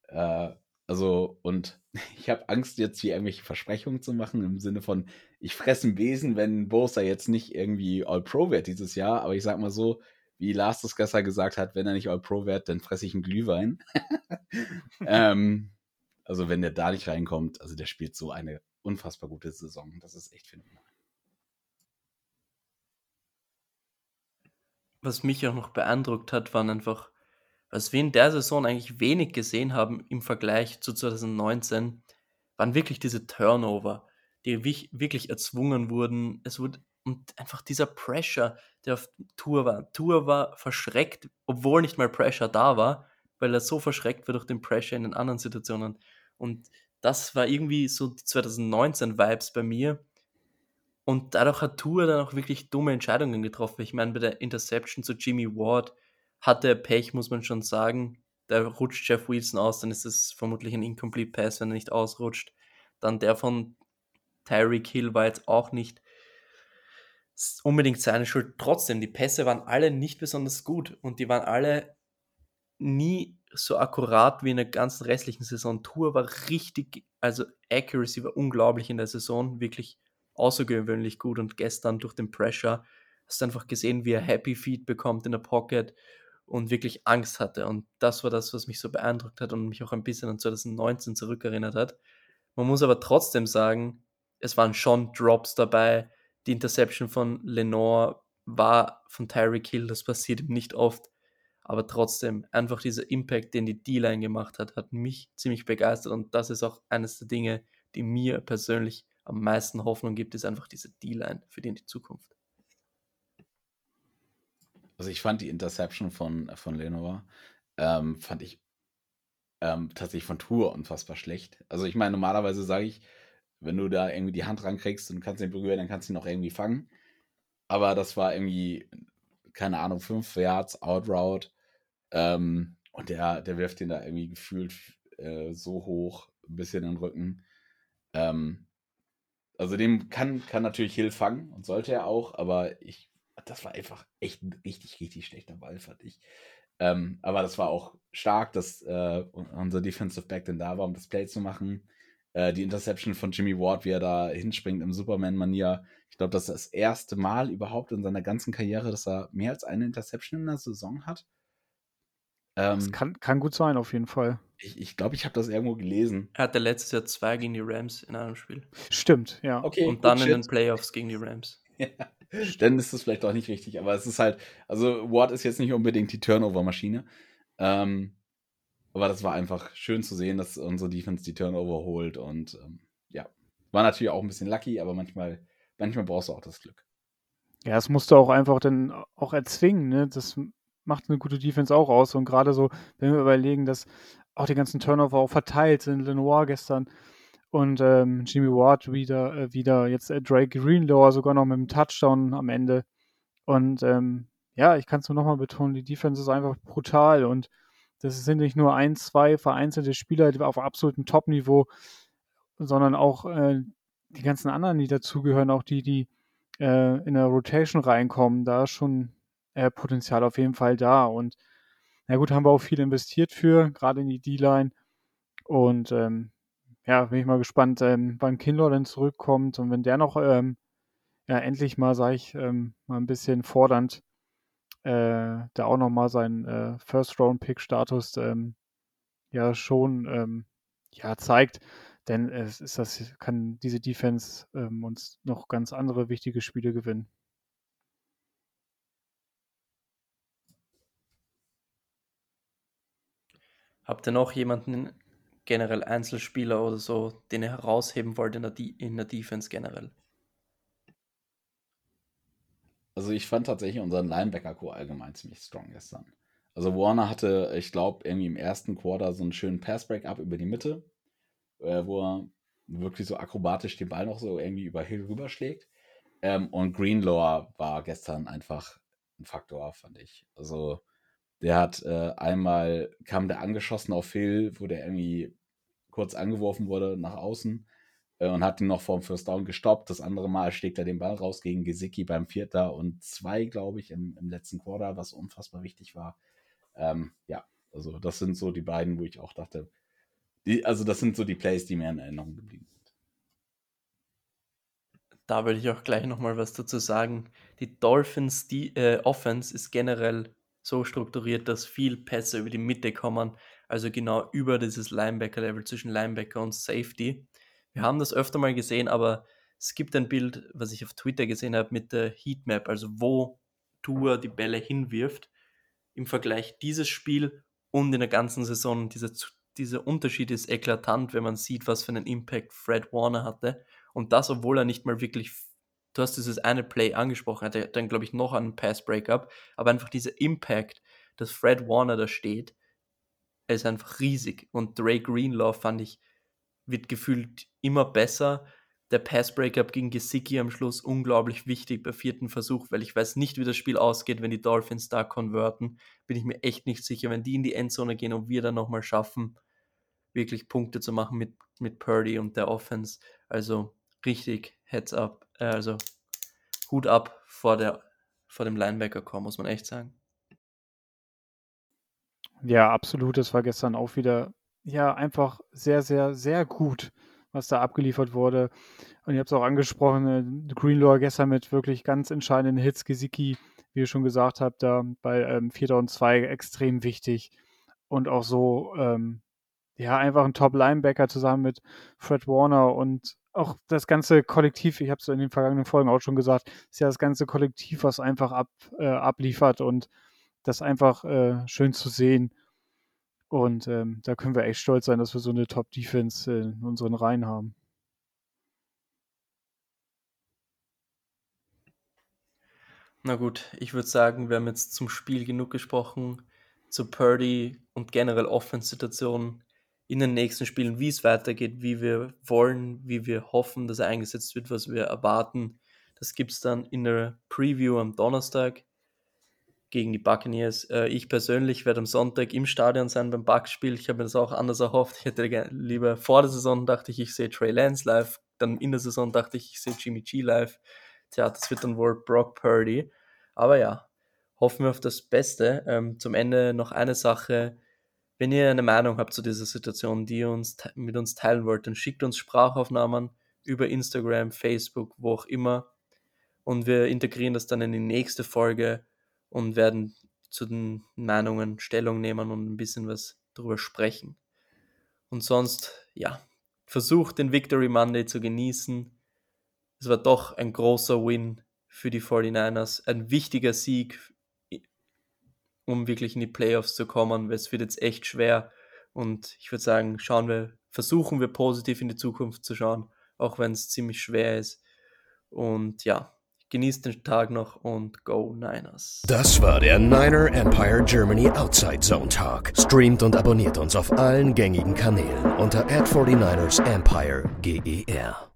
[SPEAKER 3] Äh, also, und ich habe Angst, jetzt hier irgendwelche Versprechungen zu machen, im Sinne von, ich fresse ein Besen, wenn Bosa jetzt nicht irgendwie All-Pro wird dieses Jahr. Aber ich sag mal so, wie Lars das gestern gesagt hat, wenn er nicht All-Pro wird, dann fresse ich einen Glühwein. ähm, also wenn der da nicht reinkommt, also der spielt so eine unfassbar gute Saison. Das ist echt phänomenal.
[SPEAKER 1] Was mich auch noch beeindruckt hat, waren einfach, was wir in der Saison eigentlich wenig gesehen haben im Vergleich zu 2019, waren wirklich diese Turnover, die wirklich erzwungen wurden. Es wurde und einfach dieser Pressure, der auf Tour war. Tour war verschreckt, obwohl nicht mal Pressure da war, weil er so verschreckt war durch den Pressure in den anderen Situationen. Und das war irgendwie so die 2019-Vibes bei mir. Und dadurch hat Tour dann auch wirklich dumme Entscheidungen getroffen. Ich meine, bei der Interception zu Jimmy Ward hatte er Pech, muss man schon sagen. Da rutscht Jeff Wilson aus, dann ist es vermutlich ein Incomplete Pass, wenn er nicht ausrutscht. Dann der von Tyreek Hill war jetzt auch nicht unbedingt seine Schuld. Trotzdem, die Pässe waren alle nicht besonders gut und die waren alle nie so akkurat wie in der ganzen restlichen Saison. Tour war richtig, also Accuracy war unglaublich in der Saison, wirklich außergewöhnlich gut und gestern durch den Pressure hast du einfach gesehen, wie er Happy Feet bekommt in der Pocket und wirklich Angst hatte. Und das war das, was mich so beeindruckt hat und mich auch ein bisschen an 2019 zurückerinnert hat. Man muss aber trotzdem sagen, es waren schon Drops dabei, die Interception von Lenore war von Tyreek Hill, das passiert ihm nicht oft. Aber trotzdem, einfach dieser Impact, den die D-Line gemacht hat, hat mich ziemlich begeistert. Und das ist auch eines der Dinge, die mir persönlich am meisten Hoffnung gibt, ist einfach diese D-Line für die Zukunft.
[SPEAKER 3] Also ich fand die Interception von, von Lenore, ähm, fand ich ähm, tatsächlich von Tour unfassbar schlecht. Also ich meine, normalerweise sage ich, wenn du da irgendwie die Hand rankriegst und kannst ihn berühren, dann kannst du ihn auch irgendwie fangen. Aber das war irgendwie, keine Ahnung, fünf Yards, Outroute. Ähm, und der, der wirft ihn da irgendwie gefühlt äh, so hoch, ein bisschen in den Rücken. Ähm, also dem kann, kann natürlich Hill fangen und sollte er auch, aber ich, das war einfach echt ein richtig, richtig schlechter Ball, fand ich. Ähm, aber das war auch stark, dass äh, unser Defensive Back denn da war, um das Play zu machen. Äh, die Interception von Jimmy Ward, wie er da hinspringt im Superman-Manier. Ich glaube, das ist das erste Mal überhaupt in seiner ganzen Karriere, dass er mehr als eine Interception in der Saison hat.
[SPEAKER 4] Ähm, das kann, kann gut sein, auf jeden Fall.
[SPEAKER 3] Ich glaube, ich, glaub, ich habe das irgendwo gelesen.
[SPEAKER 1] Er hatte letztes Jahr zwei gegen die Rams in einem Spiel.
[SPEAKER 4] Stimmt, ja.
[SPEAKER 1] Okay, Und dann in den Playoffs gegen die Rams.
[SPEAKER 3] ja. Dann ist das vielleicht auch nicht richtig, aber es ist halt, also Ward ist jetzt nicht unbedingt die Turnover-Maschine. Ähm, aber das war einfach schön zu sehen, dass unsere Defense die Turnover holt. Und ähm, ja, war natürlich auch ein bisschen lucky, aber manchmal, manchmal brauchst du auch das Glück.
[SPEAKER 4] Ja, das musst du auch einfach dann auch erzwingen. Ne? Das macht eine gute Defense auch aus. Und gerade so, wenn wir überlegen, dass auch die ganzen Turnover auch verteilt sind, Lenoir gestern und ähm, Jimmy Ward wieder, äh, wieder jetzt äh, Drake Greenlower sogar noch mit einem Touchdown am Ende. Und ähm, ja, ich kann es nur nochmal betonen, die Defense ist einfach brutal und das sind nicht nur ein, zwei vereinzelte Spieler auf absolutem Top-Niveau, sondern auch äh, die ganzen anderen, die dazugehören, auch die, die äh, in der Rotation reinkommen. Da schon äh, Potenzial auf jeden Fall da. Und na gut, haben wir auch viel investiert für, gerade in die D-Line. Und ähm, ja, bin ich mal gespannt, ähm, wann Kindler denn zurückkommt und wenn der noch ähm, ja, endlich mal, sage ich, ähm, mal ein bisschen fordernd äh, da auch nochmal seinen äh, First-Round-Pick-Status ähm, ja schon ähm, ja, zeigt. Denn es ist das, kann diese Defense ähm, uns noch ganz andere wichtige Spiele gewinnen.
[SPEAKER 1] Habt ihr noch jemanden, generell Einzelspieler oder so, den ihr herausheben wollt in der, in der Defense generell?
[SPEAKER 3] Also ich fand tatsächlich unseren Linebacker-Core allgemein ziemlich strong gestern. Also Warner hatte, ich glaube, irgendwie im ersten Quarter so einen schönen Pass-Break-Up über die Mitte, äh, wo er wirklich so akrobatisch den Ball noch so irgendwie über Hill rüberschlägt. Ähm, und Greenlaw war gestern einfach ein Faktor, fand ich. Also der hat äh, einmal, kam der angeschossen auf Hill, wo der irgendwie kurz angeworfen wurde nach außen äh, und hat ihn noch vorm First Down gestoppt. Das andere Mal schlägt er den Ball raus gegen Gesicki beim Vierter und zwei, glaube ich, im, im letzten Quarter, was unfassbar wichtig war. Ähm, ja, also das sind so die beiden, wo ich auch dachte, die, also das sind so die Plays, die mir in Erinnerung geblieben sind.
[SPEAKER 1] Da würde ich auch gleich nochmal was dazu sagen. Die Dolphins, die äh, Offense ist generell so strukturiert, dass viel Pässe über die Mitte kommen, also genau über dieses Linebacker-Level zwischen Linebacker und Safety. Wir haben das öfter mal gesehen, aber es gibt ein Bild, was ich auf Twitter gesehen habe, mit der Heatmap, also wo Tour die Bälle hinwirft. Im Vergleich dieses Spiel und in der ganzen Saison, dieser, dieser Unterschied ist eklatant, wenn man sieht, was für einen Impact Fred Warner hatte. Und das, obwohl er nicht mal wirklich du hast dieses eine Play angesprochen, hat er dann, glaube ich, noch einen Pass-Breakup, aber einfach dieser Impact, dass Fred Warner da steht, ist einfach riesig. Und Drake Greenlaw fand ich, wird gefühlt immer besser. Der Pass-Breakup gegen Gesicki am Schluss unglaublich wichtig bei vierten Versuch, weil ich weiß nicht, wie das Spiel ausgeht, wenn die Dolphins da konverten. Bin ich mir echt nicht sicher, wenn die in die Endzone gehen und wir dann nochmal schaffen, wirklich Punkte zu machen mit, mit Purdy und der Offense. Also richtig Heads up, äh, also Hut ab vor, der, vor dem Linebacker-Core, muss man echt sagen.
[SPEAKER 4] Ja, absolut. Das war gestern auch wieder, ja, einfach sehr, sehr, sehr gut, was da abgeliefert wurde. Und ihr habt es auch angesprochen, äh, Greenlaw gestern mit wirklich ganz entscheidenden Hits, Gesicki, wie ihr schon gesagt habt, da bei ähm, 4 und 2 extrem wichtig. Und auch so, ähm, ja, einfach ein Top-Linebacker zusammen mit Fred Warner und auch das ganze Kollektiv, ich habe es in den vergangenen Folgen auch schon gesagt, ist ja das ganze Kollektiv, was einfach ab, äh, abliefert und das einfach äh, schön zu sehen. Und ähm, da können wir echt stolz sein, dass wir so eine Top-Defense in unseren Reihen haben.
[SPEAKER 1] Na gut, ich würde sagen, wir haben jetzt zum Spiel genug gesprochen, zu Purdy und generell Offense-Situationen in den nächsten Spielen, wie es weitergeht, wie wir wollen, wie wir hoffen, dass er eingesetzt wird, was wir erwarten. Das gibt es dann in der Preview am Donnerstag gegen die Buccaneers. Äh, ich persönlich werde am Sonntag im Stadion sein beim Bucks-Spiel. Ich habe mir das auch anders erhofft. Ich hätte lieber vor der Saison dachte ich, ich sehe Trey Lance live. Dann in der Saison dachte ich, ich sehe Jimmy G live. Tja, das wird dann wohl Brock Purdy. Aber ja, hoffen wir auf das Beste. Ähm, zum Ende noch eine Sache. Wenn ihr eine Meinung habt zu dieser Situation, die ihr uns mit uns teilen wollt, dann schickt uns Sprachaufnahmen über Instagram, Facebook, wo auch immer. Und wir integrieren das dann in die nächste Folge und werden zu den Meinungen Stellung nehmen und ein bisschen was drüber sprechen. Und sonst, ja, versucht den Victory Monday zu genießen. Es war doch ein großer Win für die 49ers, ein wichtiger Sieg um wirklich in die Playoffs zu kommen, weil es wird jetzt echt schwer. Und ich würde sagen, schauen wir, versuchen wir positiv in die Zukunft zu schauen, auch wenn es ziemlich schwer ist. Und ja, genießt den Tag noch und go Niners.
[SPEAKER 2] Das war der Niner Empire Germany Outside Zone Talk. Streamt und abonniert uns auf allen gängigen Kanälen unter ad 49 ers Empire GER.